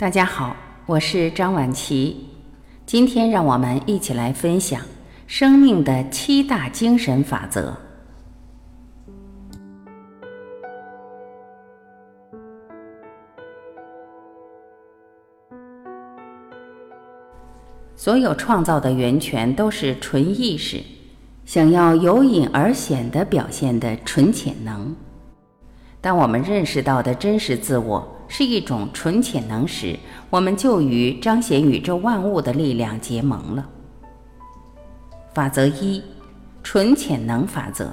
大家好，我是张晚琪。今天让我们一起来分享生命的七大精神法则。所有创造的源泉都是纯意识，想要由隐而显的表现的纯潜能。当我们认识到的真实自我。是一种纯潜能时，我们就与彰显宇宙万物的力量结盟了。法则一：纯潜能法则。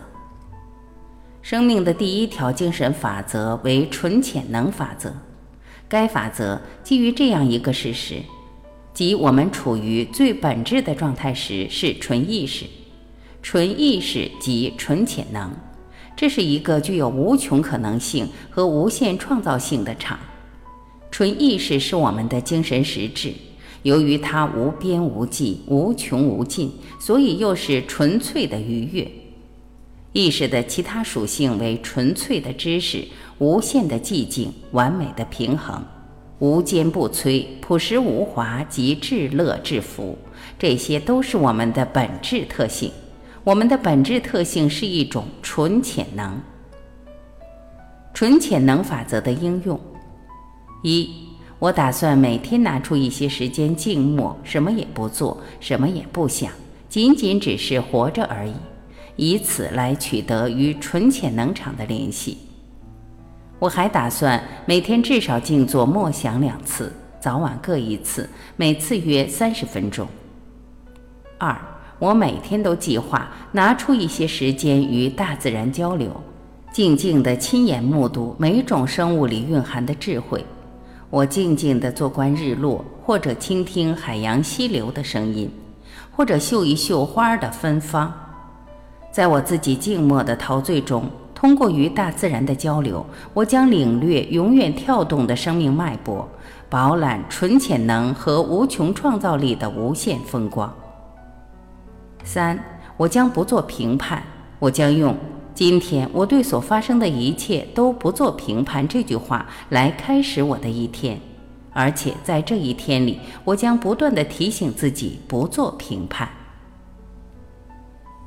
生命的第一条精神法则为纯潜能法则。该法则基于这样一个事实，即我们处于最本质的状态时是纯意识，纯意识即纯潜能。这是一个具有无穷可能性和无限创造性的场。纯意识是我们的精神实质，由于它无边无际、无穷无尽，所以又是纯粹的愉悦。意识的其他属性为纯粹的知识、无限的寂静、完美的平衡、无坚不摧、朴实无华及至乐至福。这些都是我们的本质特性。我们的本质特性是一种纯潜能。纯潜能法则的应用：一，我打算每天拿出一些时间静默，什么也不做，什么也不想，仅仅只是活着而已，以此来取得与纯潜能场的联系。我还打算每天至少静坐默想两次，早晚各一次，每次约三十分钟。二。我每天都计划拿出一些时间与大自然交流，静静地亲眼目睹每种生物里蕴含的智慧。我静静地坐观日落，或者倾听海洋溪流的声音，或者嗅一嗅花儿的芬芳。在我自己静默的陶醉中，通过与大自然的交流，我将领略永远跳动的生命脉搏，饱览纯潜能和无穷创造力的无限风光。三，我将不做评判。我将用“今天我对所发生的一切都不做评判”这句话来开始我的一天，而且在这一天里，我将不断的提醒自己不做评判。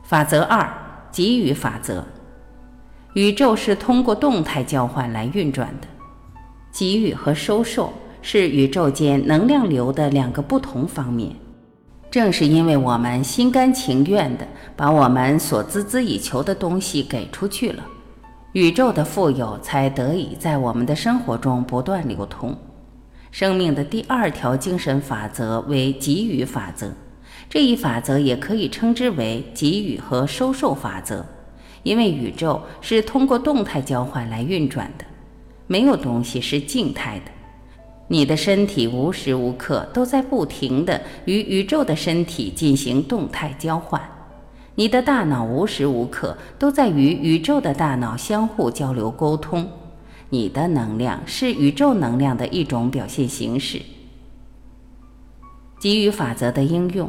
法则二：给予法则。宇宙是通过动态交换来运转的，给予和收受是宇宙间能量流的两个不同方面。正是因为我们心甘情愿地把我们所孜孜以求的东西给出去了，宇宙的富有才得以在我们的生活中不断流通。生命的第二条精神法则为给予法则，这一法则也可以称之为给予和收受法则，因为宇宙是通过动态交换来运转的，没有东西是静态的。你的身体无时无刻都在不停地与宇宙的身体进行动态交换，你的大脑无时无刻都在与宇宙的大脑相互交流沟通。你的能量是宇宙能量的一种表现形式。给予法则的应用：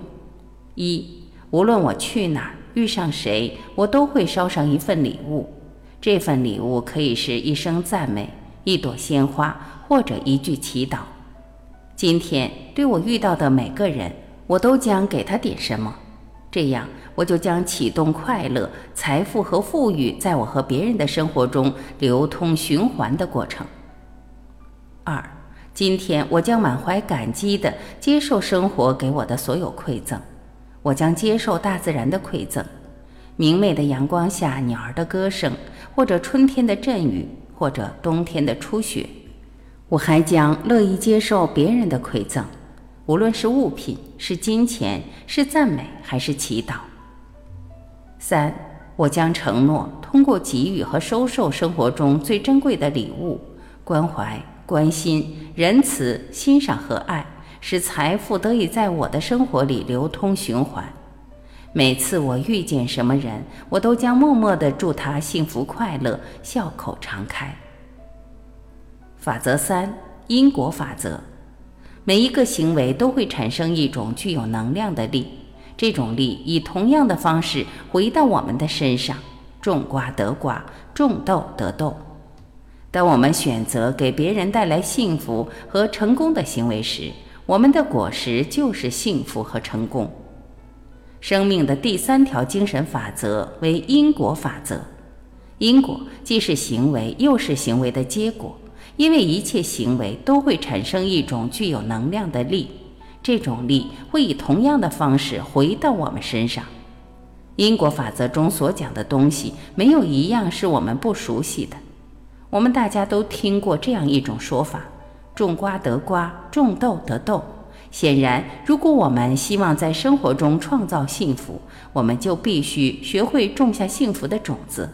一，无论我去哪儿，遇上谁，我都会捎上一份礼物。这份礼物可以是一声赞美，一朵鲜花。或者一句祈祷。今天对我遇到的每个人，我都将给他点什么，这样我就将启动快乐、财富和富裕在我和别人的生活中流通循环的过程。二，今天我将满怀感激地接受生活给我的所有馈赠，我将接受大自然的馈赠，明媚的阳光下鸟儿的歌声，或者春天的阵雨，或者冬天的初雪。我还将乐意接受别人的馈赠，无论是物品、是金钱、是赞美还是祈祷。三，我将承诺通过给予和收受生活中最珍贵的礼物——关怀、关心、仁慈、欣赏和爱，使财富得以在我的生活里流通循环。每次我遇见什么人，我都将默默地祝他幸福快乐，笑口常开。法则三：因果法则。每一个行为都会产生一种具有能量的力，这种力以同样的方式回到我们的身上。种瓜得瓜，种豆得豆。当我们选择给别人带来幸福和成功的行为时，我们的果实就是幸福和成功。生命的第三条精神法则为因果法则。因果既是行为，又是行为的结果，因为一切行为都会产生一种具有能量的力，这种力会以同样的方式回到我们身上。因果法则中所讲的东西，没有一样是我们不熟悉的。我们大家都听过这样一种说法：种瓜得瓜，种豆得豆。显然，如果我们希望在生活中创造幸福，我们就必须学会种下幸福的种子。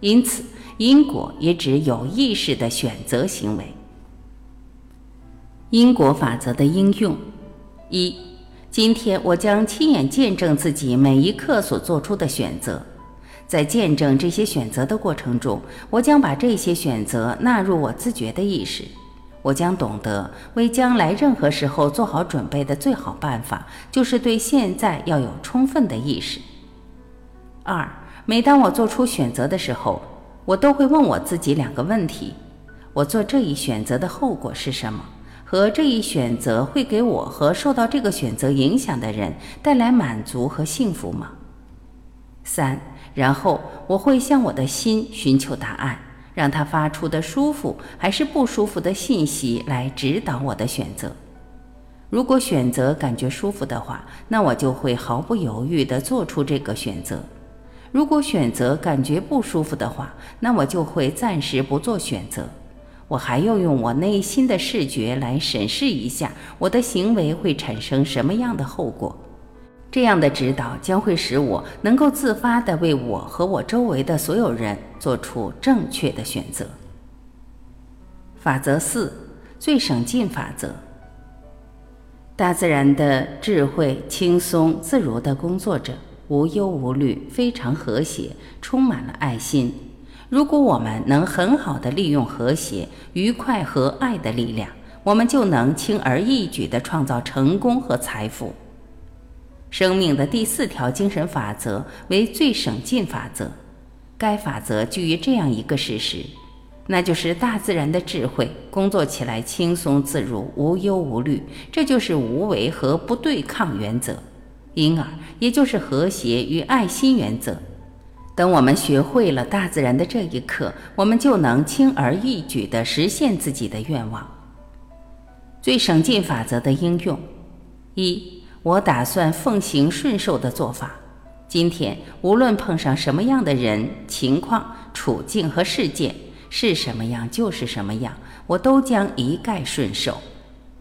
因此，因果也指有意识的选择行为。因果法则的应用：一，今天我将亲眼见证自己每一刻所做出的选择。在见证这些选择的过程中，我将把这些选择纳入我自觉的意识。我将懂得，为将来任何时候做好准备的最好办法，就是对现在要有充分的意识。二，每当我做出选择的时候，我都会问我自己两个问题：我做这一选择的后果是什么？和这一选择会给我和受到这个选择影响的人带来满足和幸福吗？三。然后我会向我的心寻求答案，让它发出的舒服还是不舒服的信息来指导我的选择。如果选择感觉舒服的话，那我就会毫不犹豫地做出这个选择；如果选择感觉不舒服的话，那我就会暂时不做选择。我还要用我内心的视觉来审视一下我的行为会产生什么样的后果。这样的指导将会使我能够自发地为我和我周围的所有人做出正确的选择。法则四：最省劲法则。大自然的智慧轻松自如地工作着，无忧无虑，非常和谐，充满了爱心。如果我们能很好地利用和谐、愉快和爱的力量，我们就能轻而易举地创造成功和财富。生命的第四条精神法则为最省劲法则。该法则基于这样一个事实，那就是大自然的智慧工作起来轻松自如、无忧无虑。这就是无为和不对抗原则，因而也就是和谐与爱心原则。等我们学会了大自然的这一刻，我们就能轻而易举地实现自己的愿望。最省劲法则的应用一。我打算奉行顺受的做法。今天无论碰上什么样的人、情况、处境和事件，是什么样就是什么样，我都将一概顺受。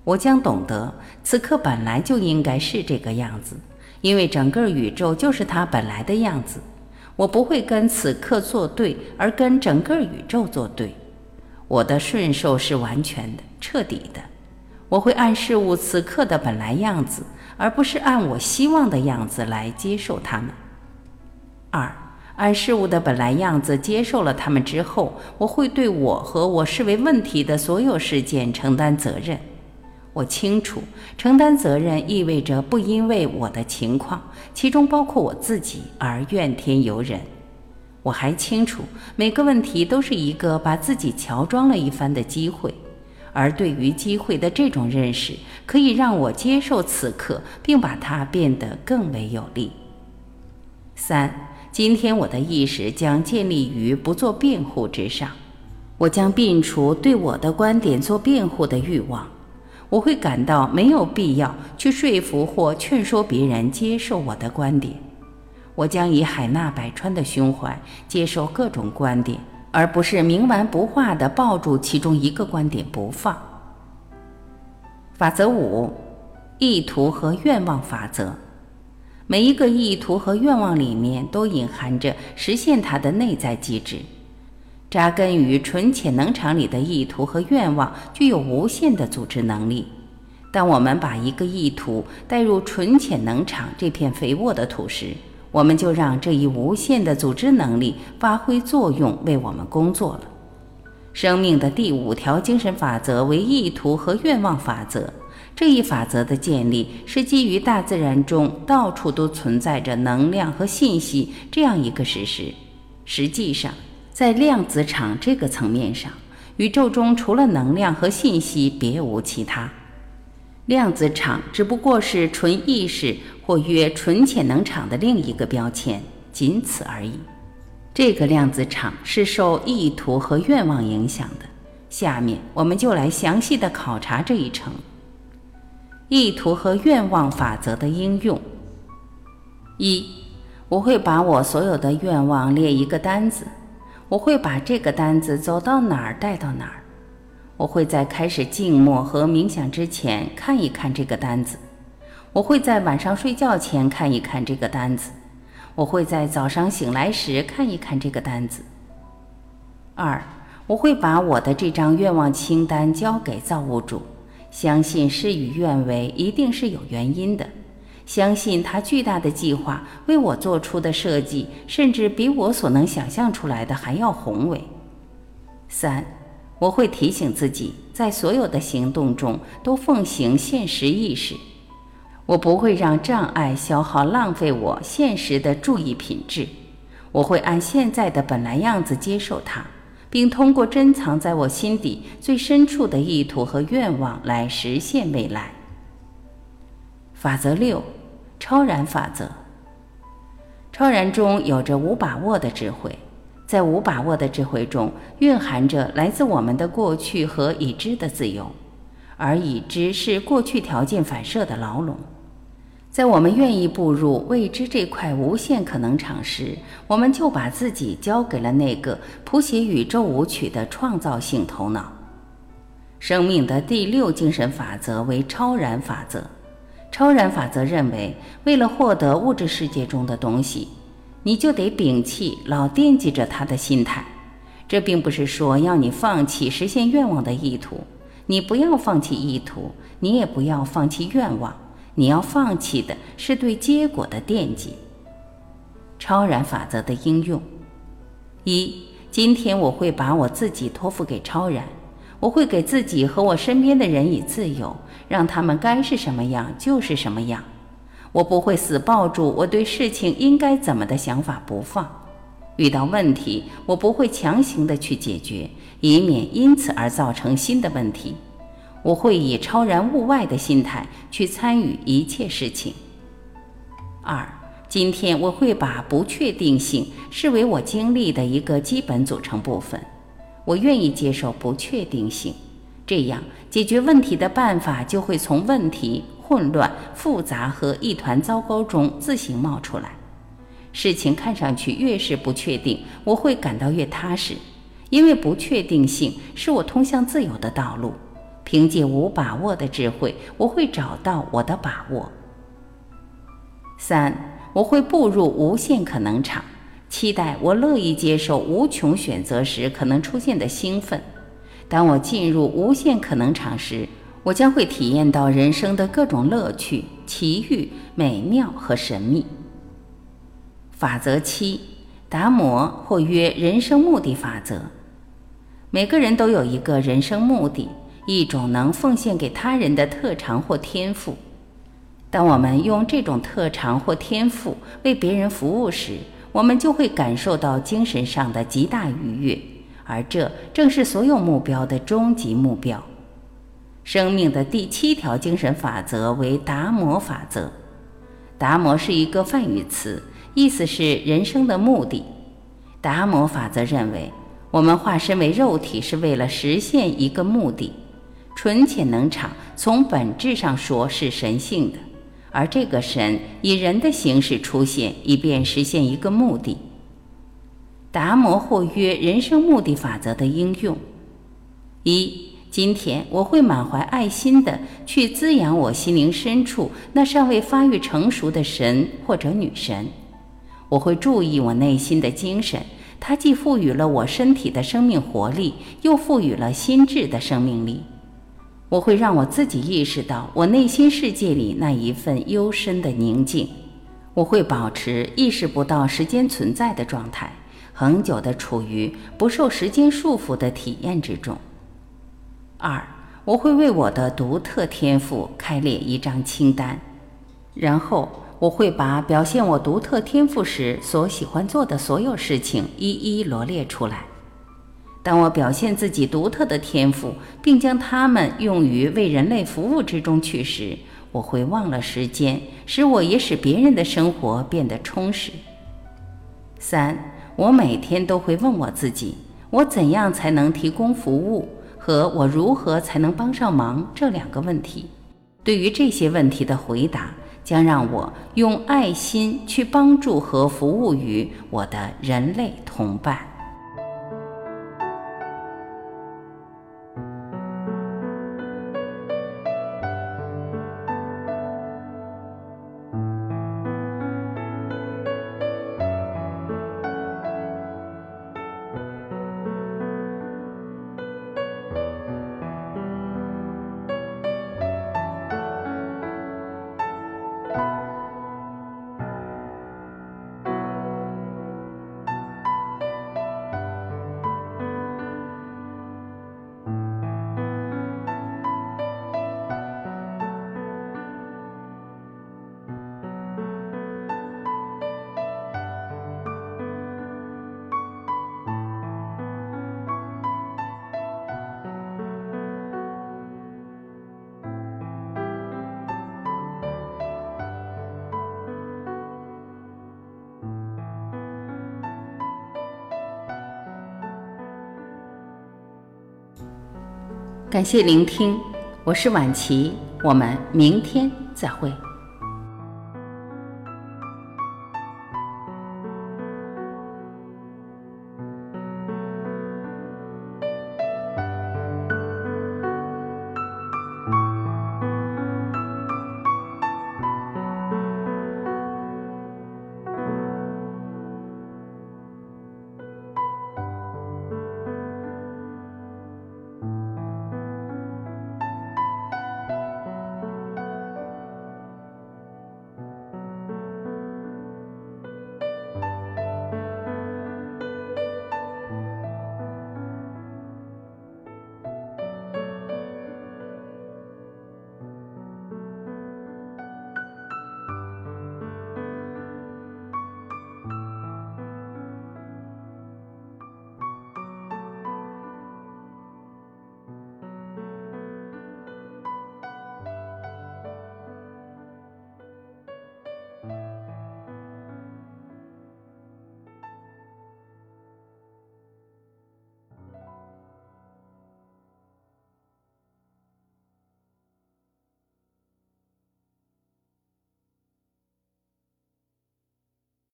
我将懂得，此刻本来就应该是这个样子，因为整个宇宙就是它本来的样子。我不会跟此刻作对，而跟整个宇宙作对。我的顺受是完全的、彻底的。我会按事物此刻的本来样子。而不是按我希望的样子来接受它们。二，按事物的本来样子接受了它们之后，我会对我和我视为问题的所有事件承担责任。我清楚，承担责任意味着不因为我的情况，其中包括我自己，而怨天尤人。我还清楚，每个问题都是一个把自己乔装了一番的机会。而对于机会的这种认识，可以让我接受此刻，并把它变得更为有利。三，今天我的意识将建立于不做辩护之上，我将摒除对我的观点做辩护的欲望，我会感到没有必要去说服或劝说别人接受我的观点，我将以海纳百川的胸怀接受各种观点。而不是冥顽不化地抱住其中一个观点不放。法则五：意图和愿望法则。每一个意图和愿望里面都隐含着实现它的内在机制。扎根于纯潜能场里的意图和愿望具有无限的组织能力。当我们把一个意图带入纯潜能场这片肥沃的土时，我们就让这一无限的组织能力发挥作用，为我们工作了。生命的第五条精神法则为意图和愿望法则。这一法则的建立是基于大自然中到处都存在着能量和信息这样一个事实。实际上，在量子场这个层面上，宇宙中除了能量和信息，别无其他。量子场只不过是纯意识或曰纯潜能场的另一个标签，仅此而已。这个量子场是受意图和愿望影响的。下面我们就来详细的考察这一层：意图和愿望法则的应用。一，我会把我所有的愿望列一个单子，我会把这个单子走到哪儿带到哪儿。我会在开始静默和冥想之前看一看这个单子，我会在晚上睡觉前看一看这个单子，我会在早上醒来时看一看这个单子。二，我会把我的这张愿望清单交给造物主，相信事与愿违一定是有原因的，相信他巨大的计划为我做出的设计，甚至比我所能想象出来的还要宏伟。三。我会提醒自己，在所有的行动中都奉行现实意识。我不会让障碍消耗、浪费我现实的注意品质。我会按现在的本来样子接受它，并通过珍藏在我心底最深处的意图和愿望来实现未来。法则六：超然法则。超然中有着无把握的智慧。在无把握的智慧中，蕴含着来自我们的过去和已知的自由，而已知是过去条件反射的牢笼。在我们愿意步入未知这块无限可能场时，我们就把自己交给了那个谱写宇宙舞曲的创造性头脑。生命的第六精神法则为超然法则。超然法则认为，为了获得物质世界中的东西。你就得摒弃老惦记着他的心态，这并不是说要你放弃实现愿望的意图，你不要放弃意图，你也不要放弃愿望，你要放弃的是对结果的惦记。超然法则的应用：一，今天我会把我自己托付给超然，我会给自己和我身边的人以自由，让他们该是什么样就是什么样。我不会死抱住我对事情应该怎么的想法不放，遇到问题我不会强行的去解决，以免因此而造成新的问题。我会以超然物外的心态去参与一切事情。二，今天我会把不确定性视为我经历的一个基本组成部分，我愿意接受不确定性，这样解决问题的办法就会从问题。混乱、复杂和一团糟糕中自行冒出来。事情看上去越是不确定，我会感到越踏实，因为不确定性是我通向自由的道路。凭借无把握的智慧，我会找到我的把握。三，我会步入无限可能场，期待我乐意接受无穷选择时可能出现的兴奋。当我进入无限可能场时，我将会体验到人生的各种乐趣、奇遇、美妙和神秘。法则七：达摩或曰人生目的法则。每个人都有一个人生目的，一种能奉献给他人的特长或天赋。当我们用这种特长或天赋为别人服务时，我们就会感受到精神上的极大愉悦，而这正是所有目标的终极目标。生命的第七条精神法则为达摩法则。达摩是一个梵语词，意思是人生的目的。达摩法则认为，我们化身为肉体是为了实现一个目的。纯潜能场从本质上说是神性的，而这个神以人的形式出现，以便实现一个目的。达摩或曰人生目的法则的应用一。今天我会满怀爱心的去滋养我心灵深处那尚未发育成熟的神或者女神。我会注意我内心的精神，它既赋予了我身体的生命活力，又赋予了心智的生命力。我会让我自己意识到我内心世界里那一份幽深的宁静。我会保持意识不到时间存在的状态，恒久地处于不受时间束缚的体验之中。二，我会为我的独特天赋开列一张清单，然后我会把表现我独特天赋时所喜欢做的所有事情一一罗列出来。当我表现自己独特的天赋，并将它们用于为人类服务之中去时，我会忘了时间，使我也使别人的生活变得充实。三，我每天都会问我自己：我怎样才能提供服务？和我如何才能帮上忙？这两个问题，对于这些问题的回答，将让我用爱心去帮助和服务于我的人类同伴。感谢聆听，我是晚琪，我们明天再会。